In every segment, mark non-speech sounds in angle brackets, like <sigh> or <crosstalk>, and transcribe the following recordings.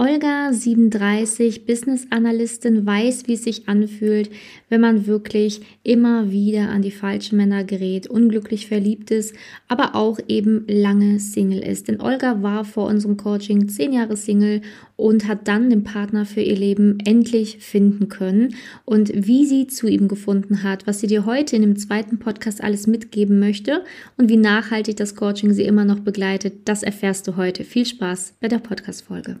Olga, 37, Business Analystin, weiß, wie es sich anfühlt, wenn man wirklich immer wieder an die falschen Männer gerät, unglücklich verliebt ist, aber auch eben lange Single ist. Denn Olga war vor unserem Coaching zehn Jahre Single und hat dann den Partner für ihr Leben endlich finden können. Und wie sie zu ihm gefunden hat, was sie dir heute in dem zweiten Podcast alles mitgeben möchte und wie nachhaltig das Coaching sie immer noch begleitet, das erfährst du heute. Viel Spaß bei der Podcast-Folge.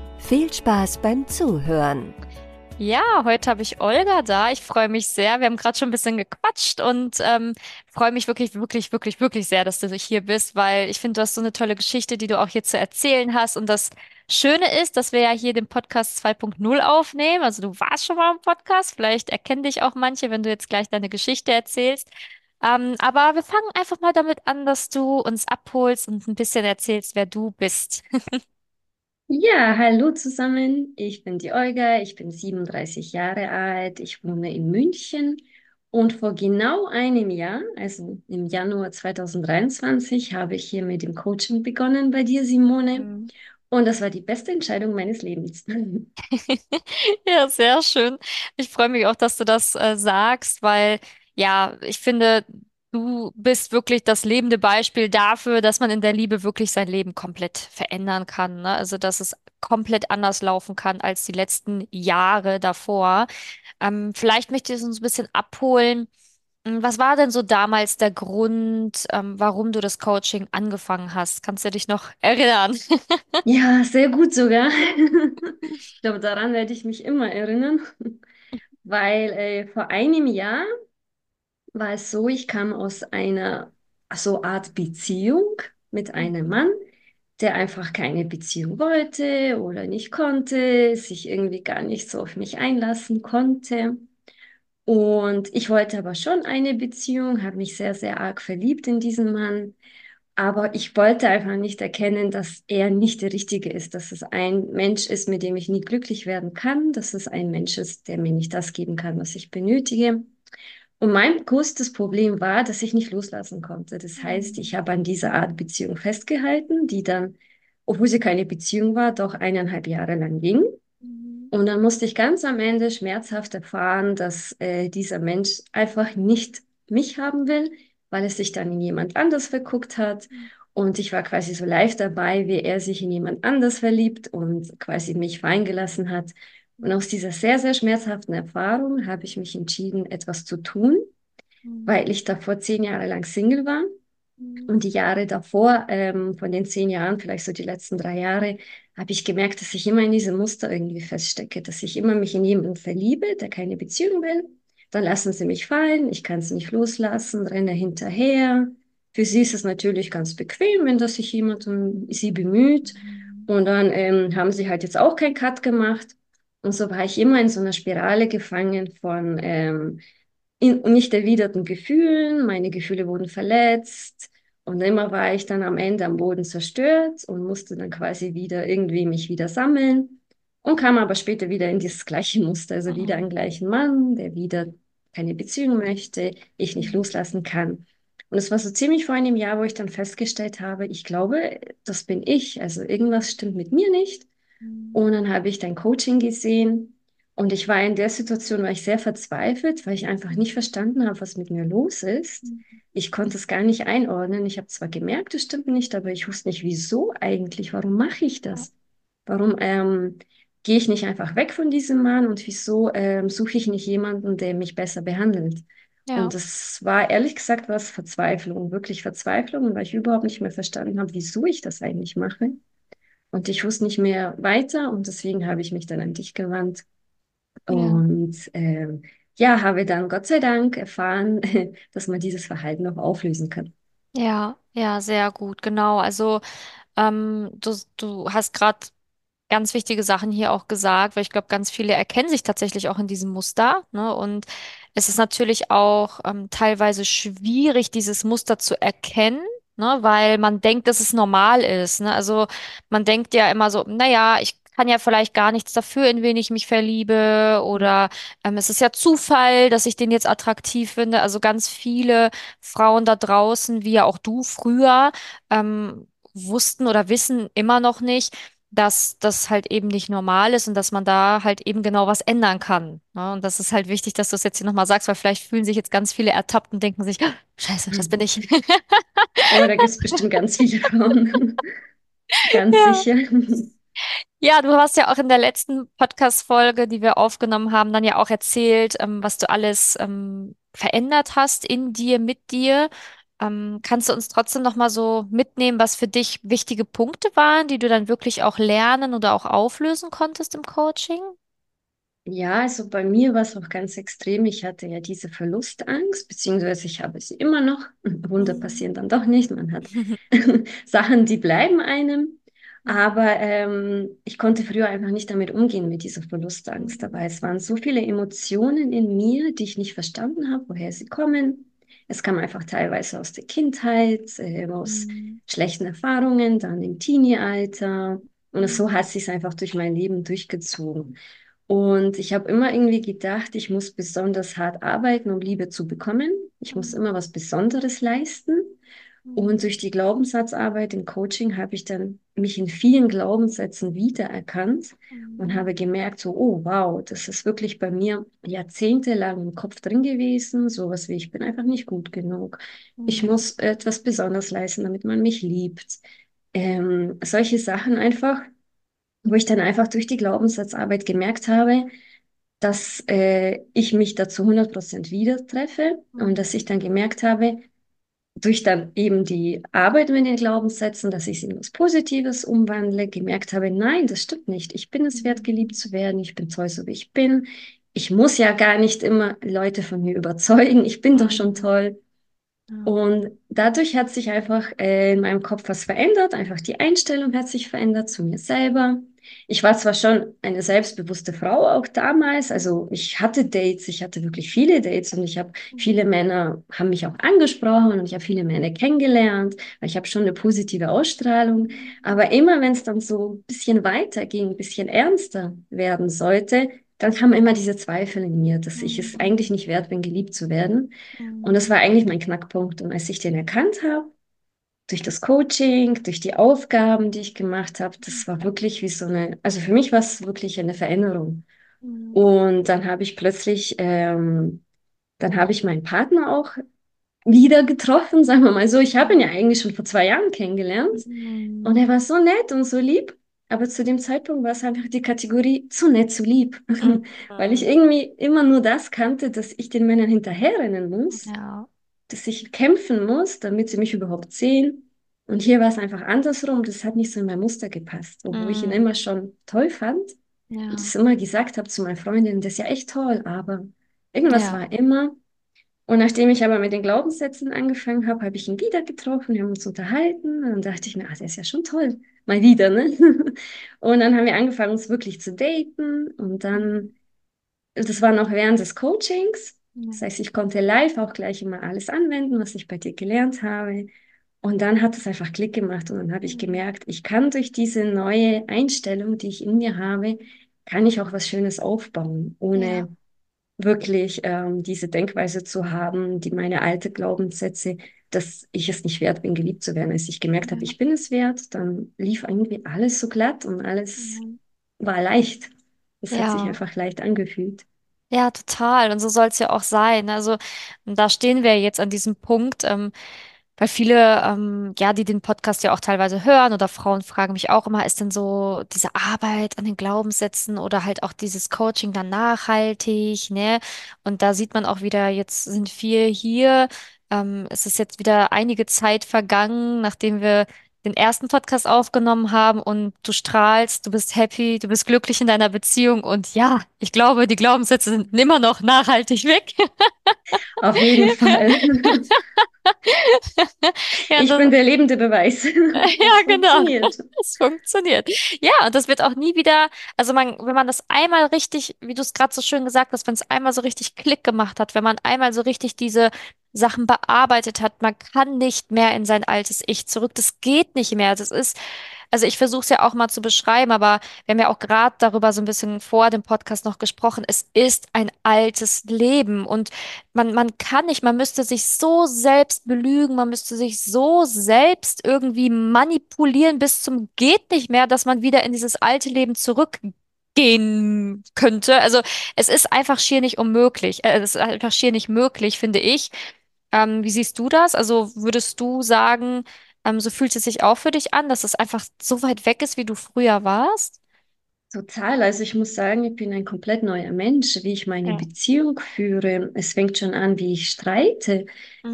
Viel Spaß beim Zuhören. Ja, heute habe ich Olga da. Ich freue mich sehr. Wir haben gerade schon ein bisschen gequatscht und ähm, freue mich wirklich, wirklich, wirklich, wirklich sehr, dass du hier bist, weil ich finde, du hast so eine tolle Geschichte, die du auch hier zu erzählen hast. Und das Schöne ist, dass wir ja hier den Podcast 2.0 aufnehmen. Also du warst schon mal im Podcast. Vielleicht erkennen dich auch manche, wenn du jetzt gleich deine Geschichte erzählst. Ähm, aber wir fangen einfach mal damit an, dass du uns abholst und ein bisschen erzählst, wer du bist. <laughs> Ja, hallo zusammen. Ich bin die Olga, ich bin 37 Jahre alt, ich wohne in München und vor genau einem Jahr, also im Januar 2023, habe ich hier mit dem Coaching begonnen bei dir, Simone. Mhm. Und das war die beste Entscheidung meines Lebens. <laughs> Ja, sehr schön. Ich freue mich auch, dass du das äh, sagst, weil ja, ich finde, du bist wirklich das lebende Beispiel dafür, dass man in der Liebe wirklich sein Leben komplett verändern kann, ne? Also, dass es komplett anders laufen kann als die letzten Jahre davor. Ähm, vielleicht möchtest du uns ein bisschen abholen. Hm, Was war denn so damals der Grund, ähm, warum du das Coaching angefangen hast? Kannst du dich noch <laughs> erinnern? Ja, sehr gut sogar. Ich glaube, daran werde ich mich immer erinnern, <laughs> weil äh, vor einem Jahr war es so, ich kam aus einer so Art Beziehung mit einem Mhm. Mann, der einfach keine Beziehung wollte oder nicht konnte, sich irgendwie gar nicht so auf mich einlassen konnte. Und ich wollte aber schon eine Beziehung, habe mich sehr, sehr arg verliebt in diesen Mann. Aber ich wollte einfach nicht erkennen, dass er nicht der Richtige ist, dass es ein Mensch ist, mit dem ich nie glücklich werden kann, dass es ein Mensch ist, der mir nicht das geben kann, was ich benötige. Und mein größtes Problem war, dass ich nicht loslassen konnte. Das heißt, ich habe an dieser Art Beziehung festgehalten, die dann, obwohl sie keine Beziehung war, doch eineinhalb Jahre lang ging. Mhm. Und dann musste ich ganz am Ende schmerzhaft erfahren, dass äh, dieser Mensch einfach nicht mich haben will, weil es sich dann in jemand anders verguckt hat. Und ich war quasi so live dabei, wie er sich in jemand anders verliebt und quasi mich fallen gelassen hat. Und aus dieser sehr, sehr schmerzhaften Erfahrung habe ich mich entschieden, etwas zu tun, Mhm. weil ich davor zehn Jahre lang Single war. Mhm. Und die Jahre davor, ähm, von den zehn Jahren, vielleicht so die letzten drei Jahre, habe ich gemerkt, dass ich immer in diesem Muster irgendwie feststecke, dass ich immer mich in jemanden verliebe, der keine Beziehung will. Dann lassen sie mich fallen, ich kann es nicht loslassen, renne hinterher. Für sie ist es natürlich ganz bequem, wenn das sich jemand um sie bemüht. Und dann ähm, haben sie halt jetzt auch keinen Cut gemacht. Und so war ich immer in so einer Spirale gefangen von ähm, in, nicht erwiderten Gefühlen. Meine Gefühle wurden verletzt. Und immer war ich dann am Ende am Boden zerstört und musste dann quasi wieder irgendwie mich wieder sammeln und kam aber später wieder in dieses gleiche Muster, also wieder Mhm. einen gleichen Mann, der wieder keine Beziehung möchte, ich nicht loslassen kann. Und es war so ziemlich vor einem Jahr, wo ich dann festgestellt habe, ich glaube, das bin ich. Also irgendwas stimmt mit mir nicht. Mhm. Und dann habe ich dein Coaching gesehen und ich war in der Situation, war ich sehr verzweifelt, weil ich einfach nicht verstanden habe, was mit mir los ist. Ich konnte es gar nicht einordnen. Ich habe zwar gemerkt, es stimmt nicht, aber ich wusste nicht, wieso eigentlich. Warum mache ich das? Warum ähm, gehe ich nicht einfach weg von diesem Mann und wieso ähm, suche ich nicht jemanden, der mich besser behandelt? Ja. Und das war ehrlich gesagt was Verzweiflung, wirklich Verzweiflung, weil ich überhaupt nicht mehr verstanden habe, wieso ich das eigentlich mache. Und ich wusste nicht mehr weiter und deswegen habe ich mich dann an dich gewandt Ja. und ähm, ja, habe dann Gott sei Dank erfahren, <laughs> dass man dieses Verhalten auch auflösen kann. Ja, ja, sehr gut, genau. Also ähm, du, du hast gerade ganz wichtige Sachen hier auch gesagt, weil ich glaube, ganz viele erkennen sich tatsächlich auch in diesem Muster, ne? Und es ist natürlich auch ähm, teilweise schwierig, dieses Muster zu erkennen. Ne, weil man denkt, dass es normal ist. Ne? Also man denkt ja immer so, naja, ich kann ja vielleicht gar nichts dafür, in wen ich mich verliebe oder ähm, es ist ja Zufall, dass ich den jetzt attraktiv finde. Also ganz viele Frauen da draußen, wie ja auch du früher, ähm, wussten oder wissen immer noch nicht, dass das halt eben nicht normal ist und dass man da halt eben genau was ändern kann. Ne? Und das ist halt wichtig, dass du es jetzt hier nochmal sagst, weil vielleicht fühlen sich jetzt ganz viele ertappt und denken sich, "Ah, Scheiße, das bin ich. <laughs> Oh, da gibt es bestimmt ganz viele Frauen. <laughs> Ganz Ja. sicher. Ja, du hast ja auch in der letzten Podcast-Folge, die wir aufgenommen haben, dann ja auch erzählt, ähm, was du alles ähm, verändert hast in dir, mit dir. Ähm, kannst du uns trotzdem noch mal so mitnehmen, was für dich wichtige Punkte waren, die du dann wirklich auch lernen oder auch auflösen konntest im Coaching? Ja, also bei mir war es auch ganz extrem. Ich hatte ja diese Verlustangst, beziehungsweise ich habe sie immer noch. <laughs> Wunder Mhm. passieren dann doch nicht. Man hat <laughs> <laughs> Sachen, die bleiben einem. Aber ähm, ich konnte früher einfach nicht damit umgehen, mit dieser Verlustangst dabei. Es waren so viele Emotionen in mir, die ich nicht verstanden habe, woher sie kommen. Es kam einfach teilweise aus der Kindheit, äh, aus Mhm. schlechten Erfahrungen, dann im Teenie-Alter. Und so Mhm. hat sich einfach durch mein Leben durchgezogen. Und ich habe immer irgendwie gedacht, ich muss besonders hart arbeiten, um Liebe zu bekommen. Ich muss immer was Besonderes leisten. Und Mhm. durch die Glaubenssatzarbeit im Coaching habe ich dann mich in vielen Glaubenssätzen wiedererkannt und Mhm. habe gemerkt, so, oh wow, das ist wirklich bei mir jahrzehntelang im Kopf drin gewesen. Sowas wie, ich bin einfach nicht gut genug. Ich Mhm. muss etwas Besonderes leisten, damit man mich liebt. Ähm, solche Sachen einfach wo ich dann einfach durch die Glaubenssatzarbeit gemerkt habe, dass äh, ich mich da zu 100% wieder treffe und dass ich dann gemerkt habe, durch dann eben die Arbeit mit den Glaubenssätzen, dass ich sie in was Positives umwandle, gemerkt habe, nein, das stimmt nicht. Ich bin es wert, geliebt Mhm. zu werden. Ich bin toll, so wie ich bin. Ich muss ja gar nicht immer Leute von mir überzeugen. Ich bin doch schon Mhm. toll. Und dadurch hat sich einfach äh, in meinem Kopf was verändert, einfach die Einstellung hat sich verändert zu mir selber. Ich war zwar schon eine selbstbewusste Frau auch damals, also ich hatte Dates, ich hatte wirklich viele Dates und ich habe viele Mhm. Männer haben mich auch angesprochen und ich habe viele Männer kennengelernt, weil ich habe schon eine positive Ausstrahlung. Aber immer wenn es dann so ein bisschen weiter ging, ein bisschen ernster werden sollte, dann kamen immer diese Zweifel in mir, dass ich es Mhm. eigentlich nicht wert bin, geliebt zu werden. Und das war eigentlich mein Knackpunkt. Und als ich den erkannt habe, durch das Coaching, durch die Aufgaben, die ich gemacht habe, das war wirklich wie so eine, also für mich war es wirklich eine Veränderung. Mhm. Und dann habe ich plötzlich, ähm, dann habe ich meinen Partner auch wieder getroffen, sagen wir mal so. Ich habe ihn ja eigentlich schon vor zwei Jahren kennengelernt und Mhm. er war so nett und so lieb. Aber zu dem Zeitpunkt war es einfach die Kategorie zu nett, zu lieb. <laughs> Weil ich Mhm. irgendwie immer nur das kannte, dass ich den Männern hinterherrennen muss Ja. Dass ich kämpfen muss, damit sie mich überhaupt sehen. Und hier war es einfach andersrum. Das hat nicht so in mein Muster gepasst, obwohl ich ihn Mhm. immer schon toll fand und Ja. es immer gesagt habe zu meinen Freundinnen, das ist ja echt toll, aber irgendwas Ja. war immer. Und nachdem ich aber mit den Glaubenssätzen angefangen habe, habe ich ihn wieder getroffen, wir haben uns unterhalten und dann dachte ich mir, ah, der ist ja schon toll, mal wieder, ne? <laughs> Und dann haben wir angefangen, uns wirklich zu daten und dann das war noch während des Coachings. Ja. Das heißt, ich konnte live auch gleich immer alles anwenden, was ich bei dir gelernt habe. Und dann hat es einfach Klick gemacht und dann habe ich Mhm. gemerkt, ich kann durch diese neue Einstellung, die ich in mir habe, kann ich auch was Schönes aufbauen, Ja. ohne wirklich ähm, diese Denkweise zu haben, die meine alte Glaubenssätze, dass ich es nicht wert bin, geliebt zu werden. Als ich gemerkt habe, Ja. ich bin es wert, dann lief irgendwie alles so glatt und alles Mhm. war leicht. Es hat sich Ja. einfach leicht angefühlt. Ja, total. Und so soll es ja auch sein. Also, da stehen wir jetzt an diesem Punkt, ähm, weil viele, ähm, ja, die den Podcast ja auch teilweise hören oder Frauen fragen mich auch immer, ist denn so diese Arbeit an den Glaubenssätzen oder halt auch dieses Coaching dann nachhaltig, ne? Und da sieht man auch wieder, jetzt sind wir hier. Ähm, es ist jetzt wieder einige Zeit vergangen, nachdem wir den ersten Podcast aufgenommen haben und du strahlst, du bist happy, du bist glücklich in deiner Beziehung und ja, ich glaube, die Glaubenssätze sind immer noch nachhaltig weg. <laughs> Auf jeden Fall. <laughs> Ja, Ich das, bin der lebende Beweis. <laughs> ja, genau. Es funktioniert. Ja, und das wird auch nie wieder, also man, wenn man das einmal richtig, wie du es gerade so schön gesagt hast, wenn es einmal so richtig Klick gemacht hat, wenn man einmal so richtig diese Sachen bearbeitet hat, man kann nicht mehr in sein altes Ich zurück. Das geht nicht mehr. Das ist, also ich versuche es ja auch mal zu beschreiben, aber wir haben ja auch gerade darüber so ein bisschen vor dem Podcast noch gesprochen. Es ist ein altes Leben und man, man kann nicht, man müsste sich so selbst belügen, man müsste sich so selbst irgendwie manipulieren bis zum geht nicht mehr, dass man wieder in dieses alte Leben zurückgehen könnte. Also es ist einfach schier nicht unmöglich. Äh, es ist einfach schier nicht möglich, finde ich. Ähm, wie siehst du das? Also würdest du sagen, ähm, so fühlt es sich auch für dich an, dass es einfach so weit weg ist, wie du früher warst? Total. Also ich muss sagen, ich bin ein komplett neuer Mensch, wie ich meine Ja. Beziehung führe. Es fängt schon an, wie ich streite.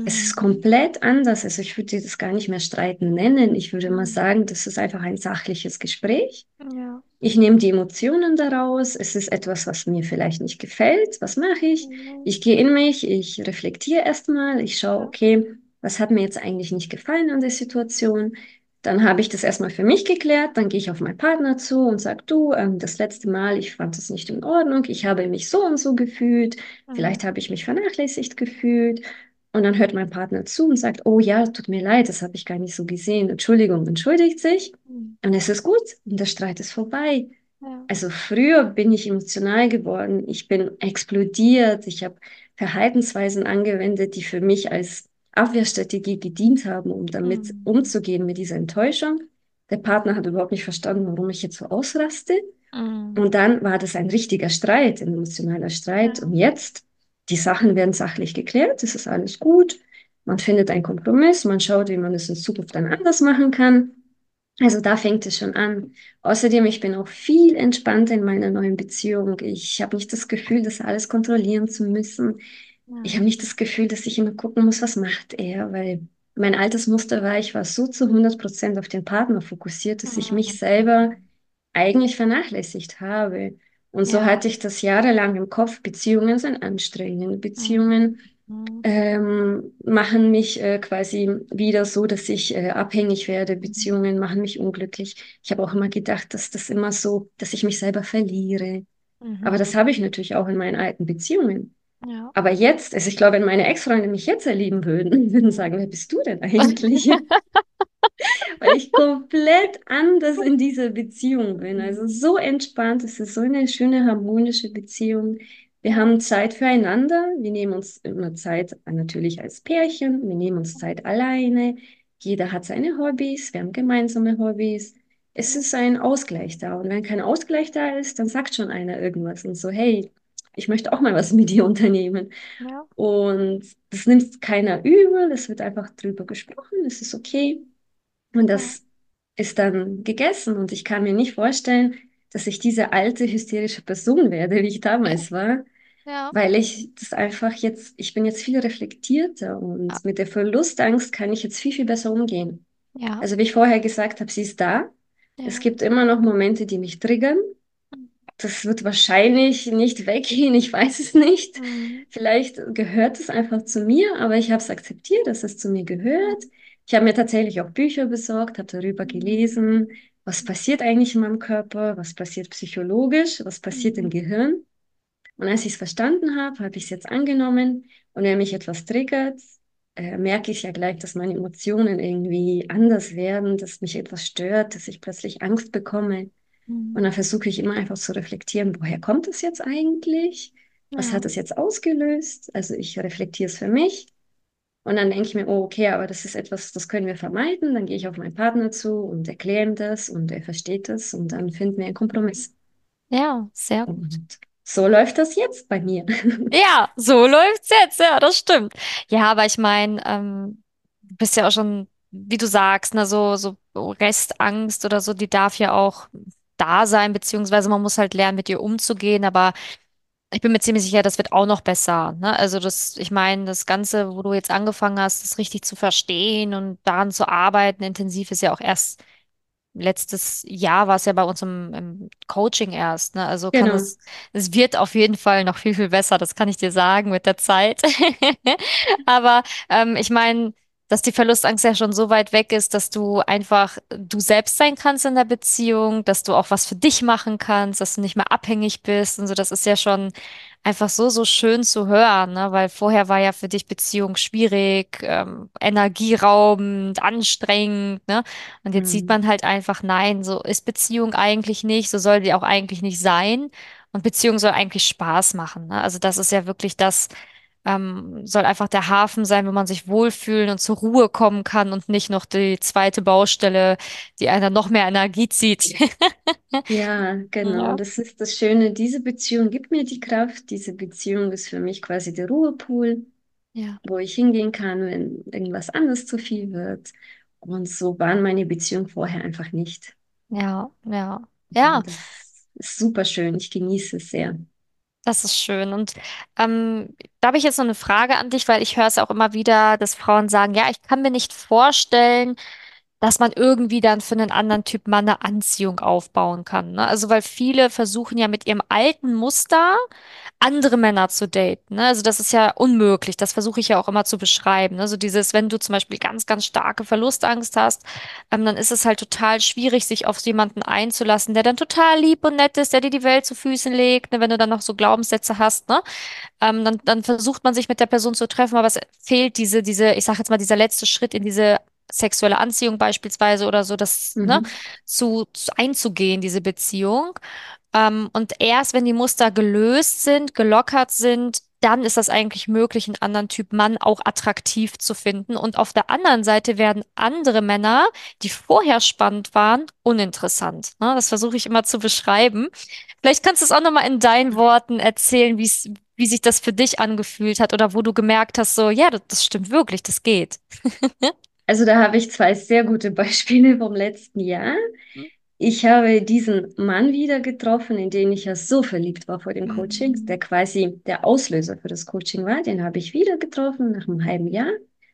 Es ist Mhm. komplett anders. Also ich würde das gar nicht mehr streiten nennen. Ich würde mal Mhm. sagen, das ist einfach ein sachliches Gespräch. Ja. Ich nehme die Emotionen daraus. Es ist etwas, was mir vielleicht nicht gefällt. Was mache ich? Mhm. Ich gehe in mich, ich reflektiere erstmal, ich schaue, okay, was hat mir jetzt eigentlich nicht gefallen an der Situation? Dann habe ich das erstmal für mich geklärt, dann gehe ich auf meinen Partner zu und sage, du, ähm, das letzte Mal, ich fand es nicht in Ordnung, ich habe mich so und so gefühlt, Mhm. vielleicht habe ich mich vernachlässigt gefühlt. Und dann hört mein Partner zu und sagt, oh ja, tut mir leid, das habe ich gar nicht so gesehen. Entschuldigung, entschuldigt sich. Mhm. Und es ist gut und der Streit ist vorbei. Ja. Also früher bin ich emotional geworden, ich bin explodiert, ich habe Verhaltensweisen angewendet, die für mich als Abwehrstrategie gedient haben, um damit Mhm. umzugehen mit dieser Enttäuschung. Der Partner hat überhaupt nicht verstanden, warum ich jetzt so ausraste. Mhm. Und dann war das ein richtiger Streit, ein emotionaler Streit. Und jetzt, die Sachen werden sachlich geklärt, es ist alles gut. Man findet einen Kompromiss, man schaut, wie man es in Zukunft dann anders machen kann. Also da fängt es schon an. Außerdem, ich bin auch viel entspannter in meiner neuen Beziehung. Ich habe nicht das Gefühl, das alles kontrollieren zu müssen. Ich habe nicht das Gefühl, dass ich immer gucken muss, was macht er, weil mein altes Muster war, ich war so zu 100 Prozent auf den Partner fokussiert, dass ich mich selber eigentlich vernachlässigt habe. Und so Ja. hatte ich das jahrelang im Kopf. Beziehungen sind anstrengend. Beziehungen Mhm. ähm, machen mich äh, quasi wieder so, dass ich äh, abhängig werde. Beziehungen machen mich unglücklich. Ich habe auch immer gedacht, dass das immer so, dass ich mich selber verliere. Aber Mhm. das habe ich natürlich auch in meinen alten Beziehungen. Ja. Aber jetzt, also ich glaube, wenn meine Ex-Freunde mich jetzt erleben würden, <laughs> würden sagen, wer bist du denn eigentlich? <laughs> Weil ich komplett anders in dieser Beziehung bin. Also so entspannt, es ist so eine schöne, harmonische Beziehung. Wir haben Zeit füreinander. Wir nehmen uns immer Zeit, natürlich als Pärchen. Wir nehmen uns Zeit alleine. Jeder hat seine Hobbys. Wir haben gemeinsame Hobbys. Es ist ein Ausgleich da. Und wenn kein Ausgleich da ist, dann sagt schon einer irgendwas und so, hey, ich möchte auch mal was mit dir unternehmen. Ja. Und das nimmt keiner übel. Es wird einfach drüber gesprochen. Es ist okay. Und Ja. das ist dann gegessen und ich kann mir nicht vorstellen, dass ich diese alte hysterische Person werde, wie ich damals war, Ja. weil ich das einfach jetzt, ich bin jetzt viel reflektierter Ja. und mit der Verlustangst kann ich jetzt viel, viel besser umgehen. Ja. Also wie ich vorher gesagt habe, sie ist da. Es Ja. gibt immer noch Momente, die mich triggern. Das wird wahrscheinlich nicht weggehen, ich weiß es nicht. Mhm. Vielleicht gehört es einfach zu mir, aber ich habe es akzeptiert, dass es zu mir gehört. Ich habe mir tatsächlich auch Bücher besorgt, habe darüber gelesen, was passiert eigentlich in meinem Körper, was passiert psychologisch, was passiert im Mhm. Gehirn. Und als ich es verstanden habe, habe ich es jetzt angenommen. Und wenn mich etwas triggert, äh, merke ich ja gleich, dass meine Emotionen irgendwie anders werden, dass mich etwas stört, dass ich plötzlich Angst bekomme. Und Mhm. dann versuche ich immer einfach zu reflektieren, woher kommt es jetzt eigentlich? Was Ja. hat es jetzt ausgelöst? Also ich reflektiere es für mich. Und dann denke ich mir, oh, okay, aber das ist etwas, das können wir vermeiden. Dann gehe ich auf meinen Partner zu und erkläre ihm das und er versteht das und dann finden wir einen Kompromiss. Ja, sehr gut. Und so läuft das jetzt bei mir. <laughs> Ja, so läuft's jetzt. Ja, das stimmt. Ja, aber ich meine, ähm, du bist ja auch schon, wie du sagst, ne, so, so Restangst oder so, die darf ja auch da sein, beziehungsweise man muss halt lernen, mit ihr umzugehen. Aber ich bin mir ziemlich sicher, das wird auch noch besser. Ne? Also das, ich meine, das Ganze, wo du jetzt angefangen hast, das richtig zu verstehen und daran zu arbeiten, intensiv, ist ja auch erst letztes Jahr war es ja bei uns im, im Coaching erst, ne? Also kann Genau. es, es wird auf jeden Fall noch viel, viel besser, das kann ich dir sagen mit der Zeit. <laughs> Aber ähm, ich meine, dass die Verlustangst ja schon so weit weg ist, dass du einfach du selbst sein kannst in der Beziehung, dass du auch was für dich machen kannst, dass du nicht mehr abhängig bist und so. Das ist ja schon einfach so, so schön zu hören, ne? Weil vorher war ja für dich Beziehung schwierig, ähm, energieraubend, anstrengend, ne? Und jetzt sieht Mhm. man halt einfach, nein, so ist Beziehung eigentlich nicht, so soll die auch eigentlich nicht sein. Und Beziehung soll eigentlich Spaß machen, ne? Also das ist ja wirklich das, ähm, soll einfach der Hafen sein, wo man sich wohlfühlen und zur Ruhe kommen kann und nicht noch die zweite Baustelle, die einer noch mehr Energie zieht. <laughs> Ja, genau. Ja, Das ist das Schöne. Diese Beziehung gibt mir die Kraft. Diese Beziehung ist für mich quasi der Ruhepool, ja, wo ich hingehen kann, wenn irgendwas anderes zu viel wird. Und so waren meine Beziehungen vorher einfach nicht. ja, ja. Ja, super schön. Ich genieße es sehr. Das ist schön. Und ähm, da habe ich jetzt noch eine Frage an dich, weil ich höre es auch immer wieder, dass Frauen sagen, ja, ich kann mir nicht vorstellen, dass man irgendwie dann für einen anderen Typ Mann eine Anziehung aufbauen kann. Ne? Also weil viele versuchen ja mit ihrem alten Muster andere Männer zu daten. Ne? Also das ist ja unmöglich. Das versuche ich ja auch immer zu beschreiben. Ne? So dieses, wenn du zum Beispiel ganz, ganz starke Verlustangst hast, ähm, dann ist es halt total schwierig, sich auf jemanden einzulassen, der dann total lieb und nett ist, der dir die Welt zu Füßen legt. Ne? Wenn du dann noch so Glaubenssätze hast, ne? Ähm, dann, dann versucht man sich mit der Person zu treffen, aber es fehlt diese, diese, ich sag jetzt mal, dieser letzte Schritt in diese sexuelle Anziehung beispielsweise oder so, das, ne, Mhm. zu, zu einzugehen, diese Beziehung. Ähm, und erst wenn die Muster gelöst sind, gelockert sind, dann ist das eigentlich möglich, einen anderen Typ Mann auch attraktiv zu finden. Und auf der anderen Seite werden andere Männer, die vorher spannend waren, uninteressant. Ne? Das versuche ich immer zu beschreiben. Vielleicht kannst du es auch nochmal in deinen Worten erzählen, wie es, wie sich das für dich angefühlt hat oder wo du gemerkt hast, so, ja, das, das stimmt wirklich, das geht. <laughs> Also da habe ich zwei sehr gute <laughs> Beispiele vom letzten Jahr. Ich habe diesen Mann wieder getroffen, in den ich ja so verliebt war vor dem Coaching, der Mhm. quasi der Auslöser für das Coaching war. Den habe ich wieder getroffen nach einem halben Jahr.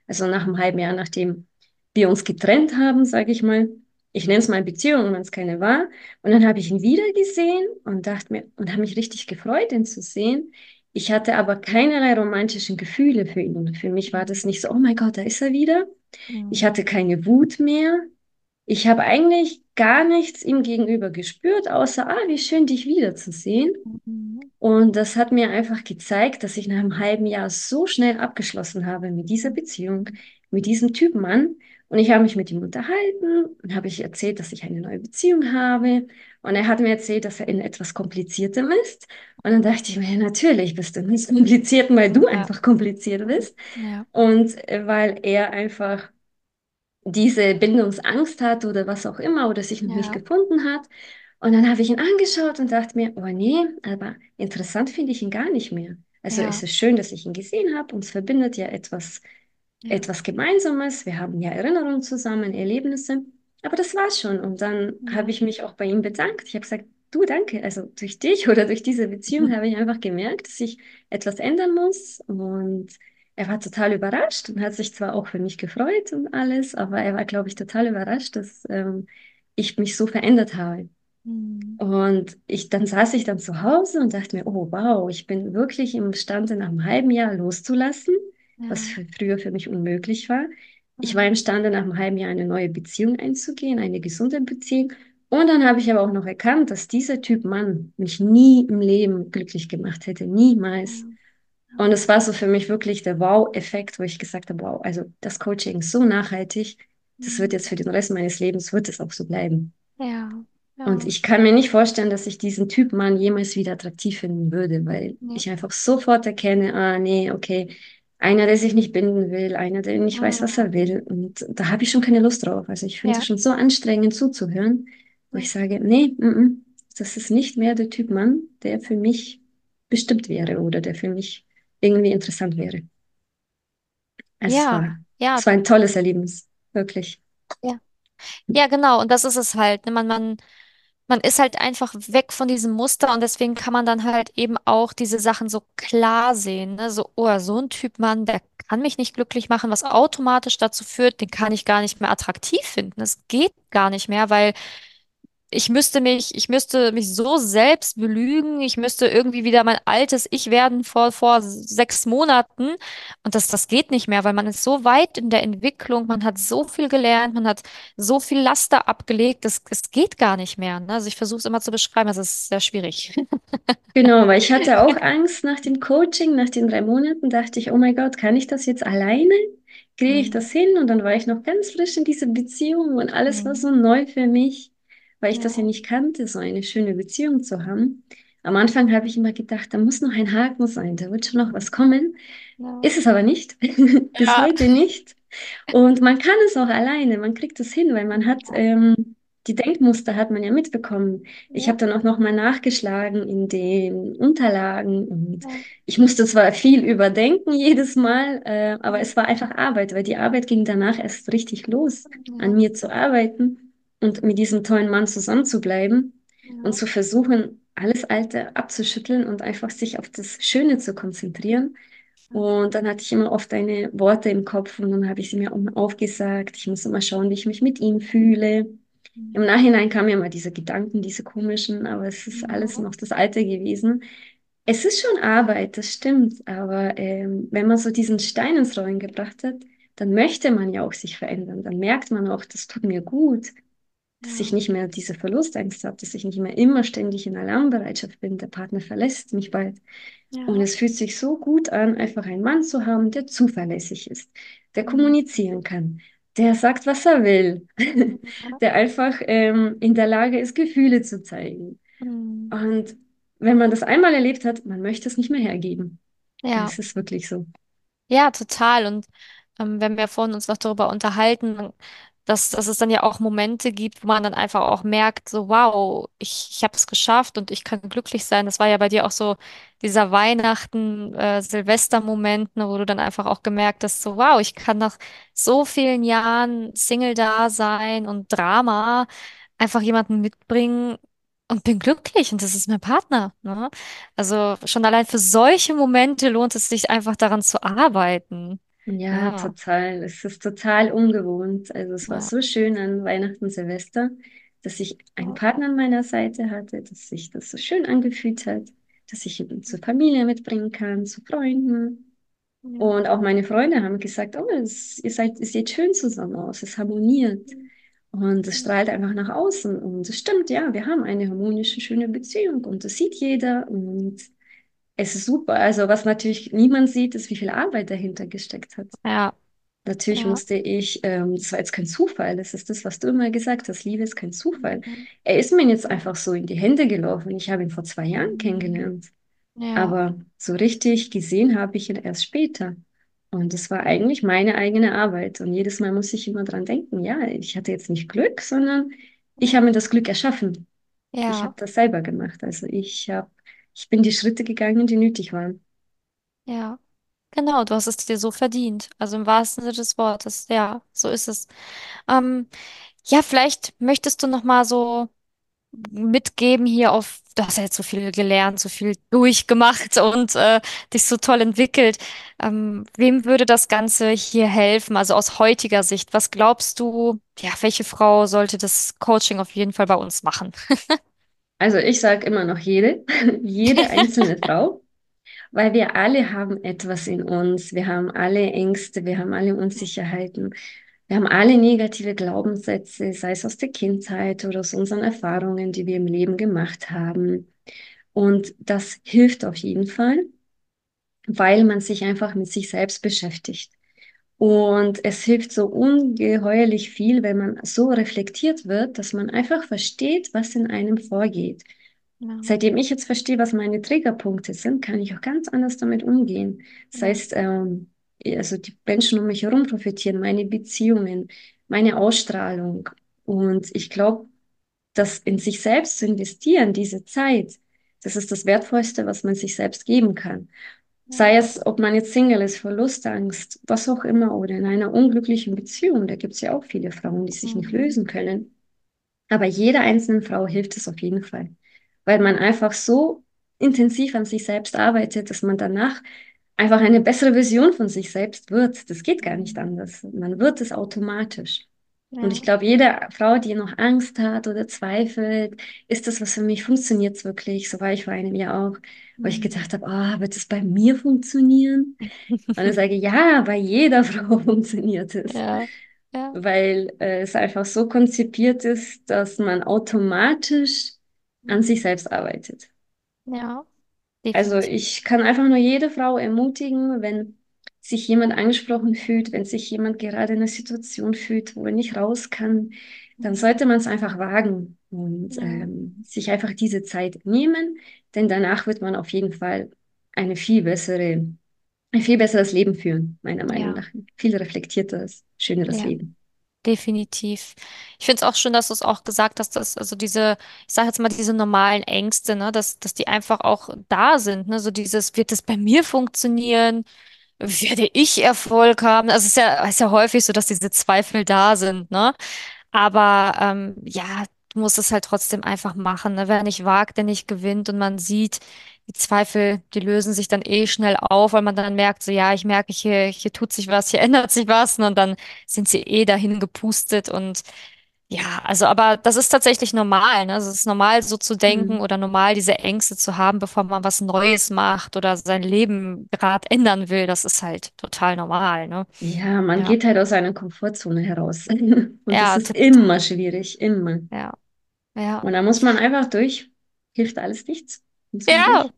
Also nach einem halben Jahr, nachdem wir uns getrennt haben, sage ich mal. Ich nenne es mal Beziehung, wenn es keine war. Und dann habe ich ihn wieder gesehen und dachte mir, und habe mich richtig gefreut, ihn zu sehen. Ich hatte aber keinerlei romantischen Gefühle für ihn. Für mich war das nicht so, oh mein Gott, da ist er wieder. Ich Mhm. hatte keine Wut mehr. Ich habe eigentlich gar nichts ihm gegenüber gespürt, außer, ah, wie schön, dich wiederzusehen. Mhm. Und das hat mir einfach gezeigt, dass ich nach einem halben Jahr so schnell abgeschlossen habe mit dieser Beziehung, mit diesem Typ Mann. Und ich habe mich mit ihm unterhalten und habe ich erzählt, dass ich eine neue Beziehung habe. Und er hat mir erzählt, dass er in etwas Kompliziertem ist. Und dann dachte ich mir, ja, natürlich bist du nicht kompliziert, weil du Ja. einfach kompliziert bist. Ja. Und äh, weil er einfach diese Bindungsangst hat oder was auch immer oder sich noch nicht Ja. gefunden hat. Und dann habe ich ihn angeschaut und dachte mir, oh nee, aber interessant finde ich ihn gar nicht mehr. Also es Ja. ist schön, dass ich ihn gesehen habe. Uns verbindet ja etwas, Ja. etwas Gemeinsames. Wir haben ja Erinnerungen zusammen, Erlebnisse. Aber das war's schon. Und dann habe Ja. ich mich auch bei ihm bedankt. Ich habe gesagt, du, danke. Also durch dich <laughs> oder durch diese Beziehung habe ich einfach gemerkt, dass ich etwas ändern muss. Und er war total überrascht und hat sich zwar auch für mich gefreut und alles, aber er war, glaube ich, total überrascht, dass ähm, ich mich so verändert habe. Mhm. Und ich, dann saß ich dann zu Hause und dachte mir, oh wow, ich bin wirklich imstande, nach einem halben Jahr loszulassen, was Ja. für, früher für mich unmöglich war. Ich war imstande, nach einem halben Jahr eine neue Beziehung einzugehen, eine gesunde Beziehung. Und dann habe ich aber auch noch erkannt, dass dieser Typ Mann mich nie im Leben glücklich gemacht hätte, niemals. Und es war so für mich wirklich der Wow-Effekt, wo ich gesagt habe, wow, also das Coaching ist so nachhaltig, das wird jetzt für den Rest meines Lebens, wird es auch so bleiben. Ja. Und Ja. ich kann mir nicht vorstellen, dass ich diesen Typ Mann jemals wieder attraktiv finden würde, weil Nee. ich einfach sofort erkenne, ah, nee, okay, einer, der sich nicht binden will, einer, der nicht weiß, was Mhm. er will. Und da habe ich schon keine Lust drauf. Also ich finde es Ja. schon so anstrengend zuzuhören, wo ich sage, nee, mm, mm, das ist nicht mehr der Typ Mann, der für mich bestimmt wäre oder der für mich irgendwie interessant wäre. Es Ja. war, Ja. es war ein tolles Erlebnis, wirklich. Ja. Ja, genau. Und das ist es halt. Ne? Man, man man ist halt einfach weg von diesem Muster und deswegen kann man dann halt eben auch diese Sachen so klar sehen, ne? So, oh, so ein Typ Mann, der kann mich nicht glücklich machen, was automatisch dazu führt, den kann ich gar nicht mehr attraktiv finden. Es geht gar nicht mehr, weil ich müsste mich, ich müsste mich so selbst belügen, ich müsste irgendwie wieder mein altes Ich werden vor, vor sechs Monaten. Und das, das geht nicht mehr, weil man ist so weit in der Entwicklung, man hat so viel gelernt, man hat so viel Laster abgelegt, das, es geht gar nicht mehr. Ne? Also ich versuche es immer zu beschreiben, das ist sehr schwierig. <laughs> Genau, weil ich hatte auch Angst nach dem Coaching, nach den drei Monaten, dachte ich, oh mein Gott, kann ich das jetzt alleine? Kriege ich Mhm. das hin? Und dann war ich noch ganz frisch in dieser Beziehung und alles war Mhm. so neu für mich, weil ich das ja Ja, nicht kannte, so eine schöne Beziehung zu haben. Am Anfang habe ich immer gedacht, da muss noch ein Haken sein, da wird schon noch was kommen. ja, Ist es aber nicht, <laughs> bis ja, heute nicht. Und man kann es auch alleine, man kriegt es hin, weil man hat ähm, die Denkmuster hat man ja mitbekommen. Ich ja, habe dann auch nochmal nachgeschlagen in den Unterlagen und ja, ich musste zwar viel überdenken jedes Mal, äh, aber ja, es war einfach Arbeit, weil die Arbeit ging danach erst richtig los, an ja, mir zu arbeiten und mit diesem tollen Mann zusammenzubleiben und ja, zu versuchen, alles Alte abzuschütteln und einfach sich auf das Schöne zu konzentrieren. Und dann hatte ich immer oft eine Worte im Kopf und dann habe ich sie mir aufgesagt. Ich muss immer schauen, wie ich mich mit ihm fühle. Im Nachhinein kamen mir mal diese Gedanken, diese komischen, aber es ist alles ja, noch das Alte gewesen. Es ist schon Arbeit, das stimmt, aber ähm, wenn man so diesen Stein ins Rollen gebracht hat, dann möchte man ja auch sich verändern. Dann merkt man auch, das tut mir gut, dass ich nicht mehr diese Verlustangst habe, dass ich nicht mehr immer ständig in Alarmbereitschaft bin. Der Partner verlässt mich bald. Und ja, es fühlt sich so gut an, einfach einen Mann zu haben, der zuverlässig ist, der Mhm. kommunizieren kann, der sagt, was er will, <laughs> der einfach ähm, in der Lage ist, Gefühle zu zeigen. Mhm. Und wenn man das einmal erlebt hat, man möchte es nicht mehr hergeben. ja. Es ist wirklich so. Ja, total. Und ähm, wenn wir vorhin uns noch darüber unterhalten, dass, dass es dann ja auch Momente gibt, wo man dann einfach auch merkt, so, wow, ich, ich habe es geschafft und ich kann glücklich sein. Das war ja bei dir auch so dieser Weihnachten, äh, Silvester-Moment, ne, wo du dann einfach auch gemerkt hast, so, wow, ich kann nach so vielen Jahren Single da sein und Drama einfach jemanden mitbringen und bin glücklich und das ist mein Partner, ne? Also schon allein für solche Momente lohnt es sich einfach daran zu arbeiten. Ja, Ja, total. Es ist total ungewohnt. Also es war ja, so schön an Weihnachten, Silvester, dass ich einen Partner an meiner Seite hatte, dass sich das so schön angefühlt hat, dass ich ihn zur Familie mitbringen kann, zu Freunden. ja, Und auch meine Freunde haben gesagt, oh, es, ihr seid, es sieht schön zusammen aus, es harmoniert. Und es strahlt einfach nach außen. Und es stimmt, ja, wir haben eine harmonische, schöne Beziehung und das sieht jeder. Und es ist super. Also was natürlich niemand sieht, ist, wie viel Arbeit dahinter gesteckt hat. ja, Natürlich ja, musste ich, ähm, das war jetzt kein Zufall, das ist das, was du immer gesagt hast, Liebe ist kein Zufall. mhm, Er ist mir jetzt einfach so in die Hände gelaufen. Ich habe ihn vor zwei Jahren kennengelernt. ja, Aber so richtig gesehen habe ich ihn erst später. Und es war eigentlich meine eigene Arbeit. Und jedes Mal muss ich immer dran denken, ja, ich hatte jetzt nicht Glück, sondern ich habe mir das Glück erschaffen. Ich habe ja, das selber gemacht. Also ich habe, ich bin die Schritte gegangen, die nötig waren. ja. Genau, du hast es dir so verdient. Also im wahrsten Sinne des Wortes. Ja, so ist es. Ähm, ja, vielleicht möchtest du noch mal so mitgeben hier auf, du hast ja jetzt so viel gelernt, so viel durchgemacht und äh, dich so toll entwickelt. Ähm, wem würde das Ganze hier helfen? Also aus heutiger Sicht, was glaubst du, ja, welche Frau sollte das Coaching auf jeden Fall bei uns machen? <laughs> Also ich sage immer noch jede, <laughs> jede einzelne <laughs> Frau, weil wir alle haben etwas in uns. Wir haben alle Ängste, wir haben alle Unsicherheiten. Wir haben alle negative Glaubenssätze, sei es aus der Kindheit oder aus unseren Erfahrungen, die wir im Leben gemacht haben. Und das hilft auf jeden Fall, weil man sich einfach mit sich selbst beschäftigt. Und es hilft so ungeheuerlich viel, wenn man so reflektiert wird, dass man einfach versteht, was in einem vorgeht. Ja, Seitdem ich jetzt verstehe, was meine Triggerpunkte sind, kann ich auch ganz anders damit umgehen. Das ja, heißt, ähm, also die Menschen um mich herum profitieren, meine Beziehungen, meine Ausstrahlung. Und ich glaube, das in sich selbst zu investieren, diese Zeit, das ist das Wertvollste, was man sich selbst geben kann. Sei es, ob man jetzt Single ist, Verlustangst, was auch immer, oder in einer unglücklichen Beziehung. Da gibt es ja auch viele Frauen, die sich nicht mhm, lösen können. Aber jeder einzelnen Frau hilft es auf jeden Fall, weil man einfach so intensiv an sich selbst arbeitet, dass man danach einfach eine bessere Version von sich selbst wird. Das geht gar nicht anders. Man wird es automatisch. Und ich glaube, jede Frau, die noch Angst hat oder zweifelt, ist das was für mich, funktioniert es wirklich? So war ich vor einem Jahr auch, wo ich mhm. gedacht habe, oh, wird es bei mir funktionieren? Und ich <laughs> sage, ja, bei jeder <laughs> Frau funktioniert es. Ja. Ja. Weil äh, es einfach so konzipiert ist, dass man automatisch an sich selbst arbeitet. Ja. Also ich kann einfach nur jede Frau ermutigen, wenn sich jemand angesprochen fühlt, wenn sich jemand gerade in einer Situation fühlt, wo er nicht raus kann, dann sollte man es einfach wagen und ja. ähm, sich einfach diese Zeit nehmen, denn danach wird man auf jeden Fall eine viel bessere, ein viel besseres Leben führen, meiner Meinung ja. nach. Viel reflektierteres, schöneres ja. Leben. Definitiv. Ich finde es auch schön, dass du es auch gesagt hast, dass also diese, ich sage jetzt mal, diese normalen Ängste, ne, dass, dass die einfach auch da sind, ne, so dieses, wird das bei mir funktionieren? Werde ich Erfolg haben? Also es ist ja, ist ja häufig so, dass diese Zweifel da sind, ne? Aber ähm, ja, du musst es halt trotzdem einfach machen. Ne? Wer nicht wagt, der nicht gewinnt. Und man sieht, die Zweifel, die lösen sich dann eh schnell auf, weil man dann merkt, so ja, ich merke, hier, hier tut sich was, hier <laughs> ändert sich was. Ne? Und dann sind sie eh dahin gepustet und ja, also aber das ist tatsächlich normal, ne? Also es ist normal so zu denken mhm. oder normal diese Ängste zu haben, bevor man was Neues macht oder sein Leben gerade ändern will. Das ist halt total normal, ne? Ja, man ja. geht halt aus seiner Komfortzone heraus. <laughs> Und ja, das ist immer schwierig, immer. Ja. Ja. Und da muss man einfach durch. Hilft alles nichts. Ja. Durch.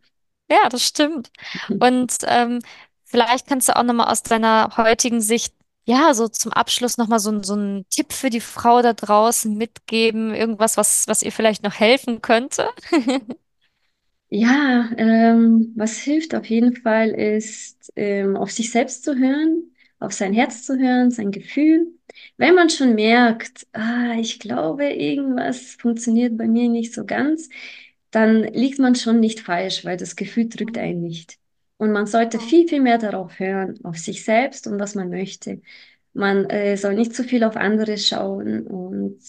Ja, das stimmt. Und ähm, vielleicht kannst du auch nochmal aus deiner heutigen Sicht ja, so zum Abschluss nochmal so, so einen Tipp für die Frau da draußen mitgeben, irgendwas, was, was ihr vielleicht noch helfen könnte? <laughs> Ja, ähm, was hilft auf jeden Fall ist, ähm, auf sich selbst zu hören, auf sein Herz zu hören, sein Gefühl. Wenn man schon merkt, ah, ich glaube, irgendwas funktioniert bei mir nicht so ganz, dann liegt man schon nicht falsch, weil das Gefühl drückt einen nicht. Und man sollte viel, viel mehr darauf hören, auf sich selbst und was man möchte. Man äh, soll nicht zu viel auf andere schauen und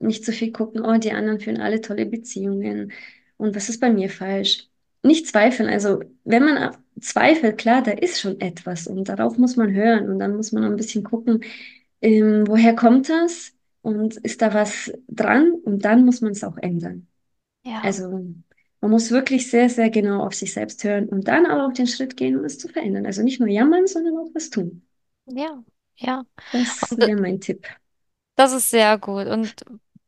nicht zu viel gucken, oh, die anderen führen alle tolle Beziehungen und was ist bei mir falsch? Nicht zweifeln. Also, wenn man zweifelt, klar, da ist schon etwas und darauf muss man hören und dann muss man ein bisschen gucken, ähm, woher kommt das und ist da was dran und dann muss man es auch ändern. Ja. Also, man muss wirklich sehr, sehr genau auf sich selbst hören und dann aber auch den Schritt gehen, um es zu verändern. Also nicht nur jammern, sondern auch was tun. Ja, ja. Das wäre mein Tipp. Das ist sehr gut. Und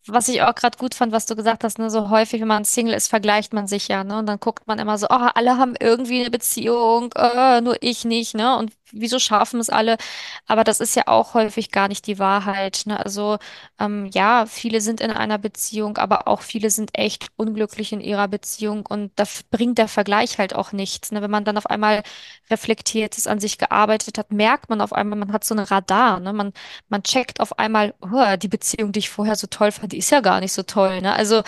was ich auch gerade gut fand, was du gesagt hast, ne, so häufig, wenn man Single ist, vergleicht man sich ja, ne? Und dann guckt man immer so, oh, alle haben irgendwie eine Beziehung, äh, nur ich nicht, ne? Und wieso schaffen es alle? Aber das ist ja auch häufig gar nicht die Wahrheit, ne? Also ähm, ja, viele sind in einer Beziehung, aber auch viele sind echt unglücklich in ihrer Beziehung und da bringt der Vergleich halt auch nichts, ne? Wenn man dann auf einmal reflektiert ist, an sich gearbeitet hat, merkt man auf einmal, man hat so ein Radar, ne? Man, man checkt auf einmal, oh, die Beziehung, die ich vorher so toll fand, die ist ja gar nicht so toll, ne? Also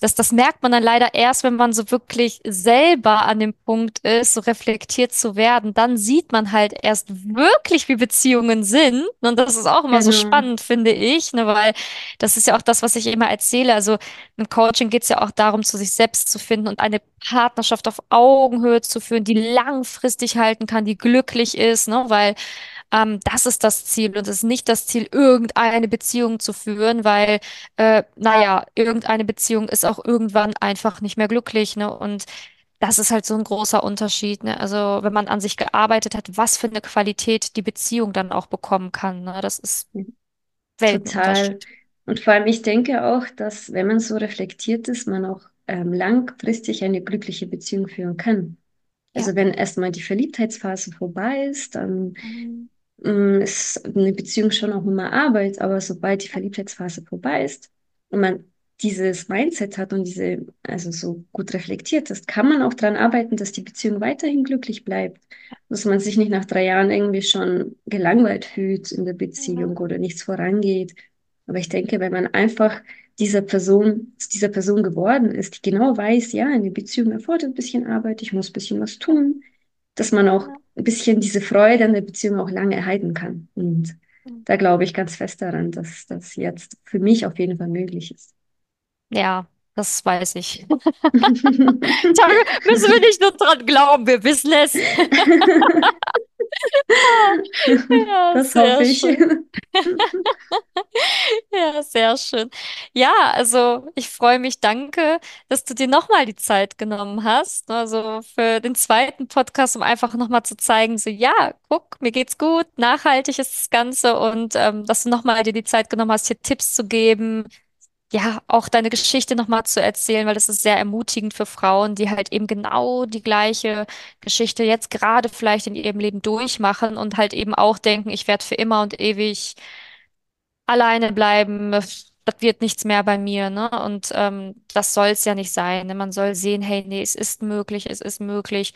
das, das merkt man dann leider erst, wenn man so wirklich selber an dem Punkt ist, so reflektiert zu werden. Dann sieht man halt erst wirklich, wie Beziehungen sind. Und das ist auch immer genau. so spannend, finde ich, ne? Weil das ist ja auch das, was ich immer erzähle. Also im Coaching geht es ja auch darum, zu sich selbst zu finden und eine Partnerschaft auf Augenhöhe zu führen, die langfristig halten kann, die glücklich ist, ne? Weil ähm, das ist das Ziel und es ist nicht das Ziel, irgendeine Beziehung zu führen, weil, äh, naja, irgendeine Beziehung ist auch irgendwann einfach nicht mehr glücklich, ne? Und das ist halt so ein großer Unterschied, ne? Also, wenn man an sich gearbeitet hat, was für eine Qualität die Beziehung dann auch bekommen kann, ne? Das ist Total. Und vor allem, ich denke auch, dass, wenn man so reflektiert ist, man auch ähm, langfristig eine glückliche Beziehung führen kann. Also ja. wenn erstmal die Verliebtheitsphase vorbei ist, dann mhm. Mm, ist eine Beziehung schon auch immer Arbeit, aber sobald die Verliebtheitsphase vorbei ist und man dieses Mindset hat und diese, also so gut reflektiert ist, kann man auch daran arbeiten, dass die Beziehung weiterhin glücklich bleibt. Dass man sich nicht nach drei Jahren irgendwie schon gelangweilt fühlt in der Beziehung oder nichts vorangeht. Aber ich denke, wenn man einfach dieser Person, zu dieser Person geworden ist, die genau weiß, ja, eine Beziehung erfordert ein bisschen Arbeit, ich muss ein bisschen was tun, dass man auch ein bisschen diese Freude an der Beziehung auch lange erhalten kann. Und da glaube ich ganz fest daran, dass das jetzt für mich auf jeden Fall möglich ist. Ja, das weiß ich. <laughs> Da müssen wir nicht nur dran glauben, wir wissen es. <laughs> Ja, Das hoffe sehr ich. schön. <laughs> Ja, sehr schön. Ja, also ich freue mich, danke, dass du dir nochmal die Zeit genommen hast. Also für den zweiten Podcast, um einfach nochmal zu zeigen, so ja, guck, mir geht's gut, nachhaltig ist das Ganze und ähm, dass du nochmal dir die Zeit genommen hast, hier Tipps zu geben, ja, auch deine Geschichte nochmal zu erzählen, weil das ist sehr ermutigend für Frauen, die halt eben genau die gleiche Geschichte jetzt gerade vielleicht in ihrem Leben durchmachen und halt eben auch denken, ich werde für immer und ewig alleine bleiben, das wird nichts mehr bei mir, ne? Und ähm, das soll es ja nicht sein. Ne? Man soll sehen, hey, nee, es ist möglich, es ist möglich,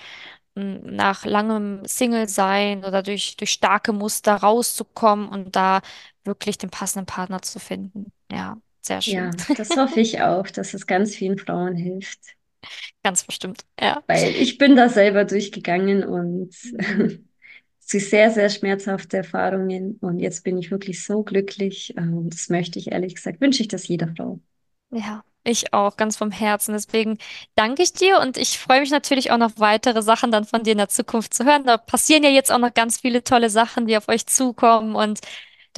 m, nach langem Single sein oder durch, durch starke Muster rauszukommen und da wirklich den passenden Partner zu finden. Ja, sehr schön. Ja, das hoffe ich auch, dass es ganz vielen Frauen hilft, Ganz bestimmt. Ja. weil ich bin da selber durchgegangen und <laughs> zu sehr, sehr schmerzhafte Erfahrungen und jetzt bin ich wirklich so glücklich. Ähm, Das möchte ich ehrlich gesagt, wünsche ich das jeder Frau. Ja, ich auch, ganz vom Herzen. Deswegen danke ich dir und ich freue mich natürlich auch noch weitere Sachen dann von dir in der Zukunft zu hören. Da passieren ja jetzt auch noch ganz viele tolle Sachen, die auf euch zukommen und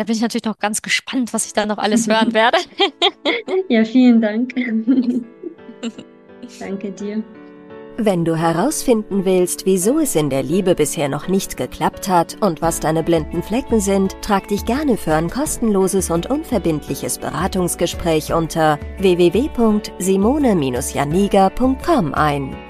da bin ich natürlich noch ganz gespannt, was ich da noch alles hören <laughs> werde. Ja, vielen Dank. <laughs> Danke dir. Wenn du herausfinden willst, wieso es in der Liebe bisher noch nicht geklappt hat und was deine blinden Flecken sind, trag dich gerne für ein kostenloses und unverbindliches Beratungsgespräch unter www.simone-janiga.com ein.